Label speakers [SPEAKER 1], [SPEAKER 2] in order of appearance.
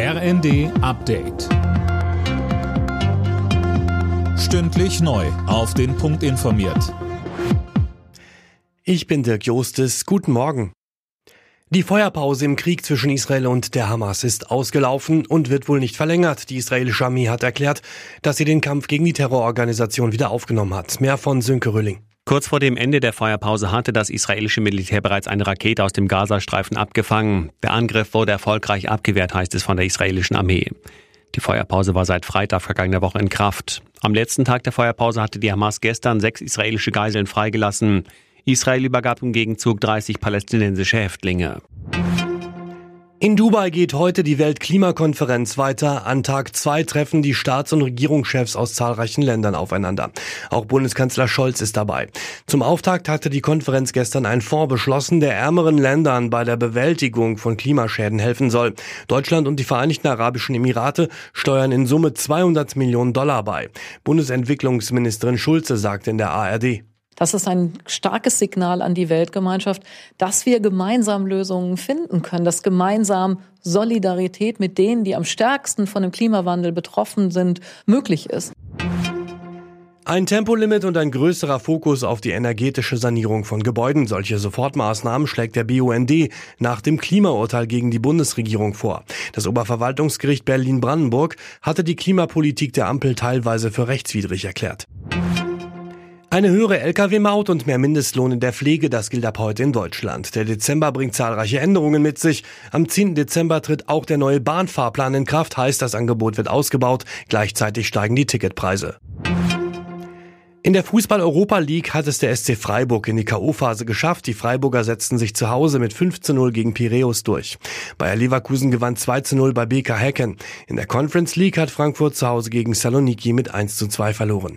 [SPEAKER 1] RND Update. Stündlich neu. Auf den Punkt informiert.
[SPEAKER 2] Ich bin Dirk Jostes. Guten Morgen. Die Feuerpause im Krieg zwischen Israel und der Hamas ist ausgelaufen und wird wohl nicht verlängert. Die israelische Armee hat erklärt, dass sie den Kampf gegen die Terrororganisation wieder aufgenommen hat. Mehr von Sönke Rülling.
[SPEAKER 3] Kurz vor dem Ende der Feuerpause hatte das israelische Militär bereits eine Rakete aus dem Gazastreifen abgefangen. Der Angriff wurde erfolgreich abgewehrt, heißt es von der israelischen Armee. Die Feuerpause war seit Freitag vergangener Woche in Kraft. Am letzten Tag der Feuerpause hatte die Hamas gestern sechs israelische Geiseln freigelassen. Israel übergab im Gegenzug 30 palästinensische Häftlinge.
[SPEAKER 2] In Dubai geht heute die Weltklimakonferenz weiter. An Tag zwei treffen die Staats- und Regierungschefs aus zahlreichen Ländern aufeinander. Auch Bundeskanzler Scholz ist dabei. Zum Auftakt hatte die Konferenz gestern einen Fonds beschlossen, der ärmeren Ländern bei der Bewältigung von Klimaschäden helfen soll. Deutschland und die Vereinigten Arabischen Emirate steuern in Summe 200 Millionen Dollar bei. Bundesentwicklungsministerin Schulze sagte in der ARD.
[SPEAKER 4] Das ist ein starkes Signal an die Weltgemeinschaft, dass wir gemeinsam Lösungen finden können, dass gemeinsam Solidarität mit denen, die am stärksten von dem Klimawandel betroffen sind, möglich ist.
[SPEAKER 2] Ein Tempolimit und ein größerer Fokus auf die energetische Sanierung von Gebäuden. Solche Sofortmaßnahmen schlägt der BUND nach dem Klimaurteil gegen die Bundesregierung vor. Das Oberverwaltungsgericht Berlin-Brandenburg hatte die Klimapolitik der Ampel teilweise für rechtswidrig erklärt. Eine höhere Lkw-Maut und mehr Mindestlohn in der Pflege, das gilt ab heute in Deutschland. Der Dezember bringt zahlreiche Änderungen mit sich. Am 10. Dezember tritt auch der neue Bahnfahrplan in Kraft, heißt das Angebot wird ausgebaut. Gleichzeitig steigen die Ticketpreise. In der Fußball-Europa League hat es der SC Freiburg in die K.O.-Phase geschafft. Die Freiburger setzten sich zu Hause mit 5 zu 0 gegen Piräus durch. Bayer Leverkusen gewann 2 zu 0 bei BK Hecken. In der Conference League hat Frankfurt zu Hause gegen Saloniki mit 1 zu 2 verloren.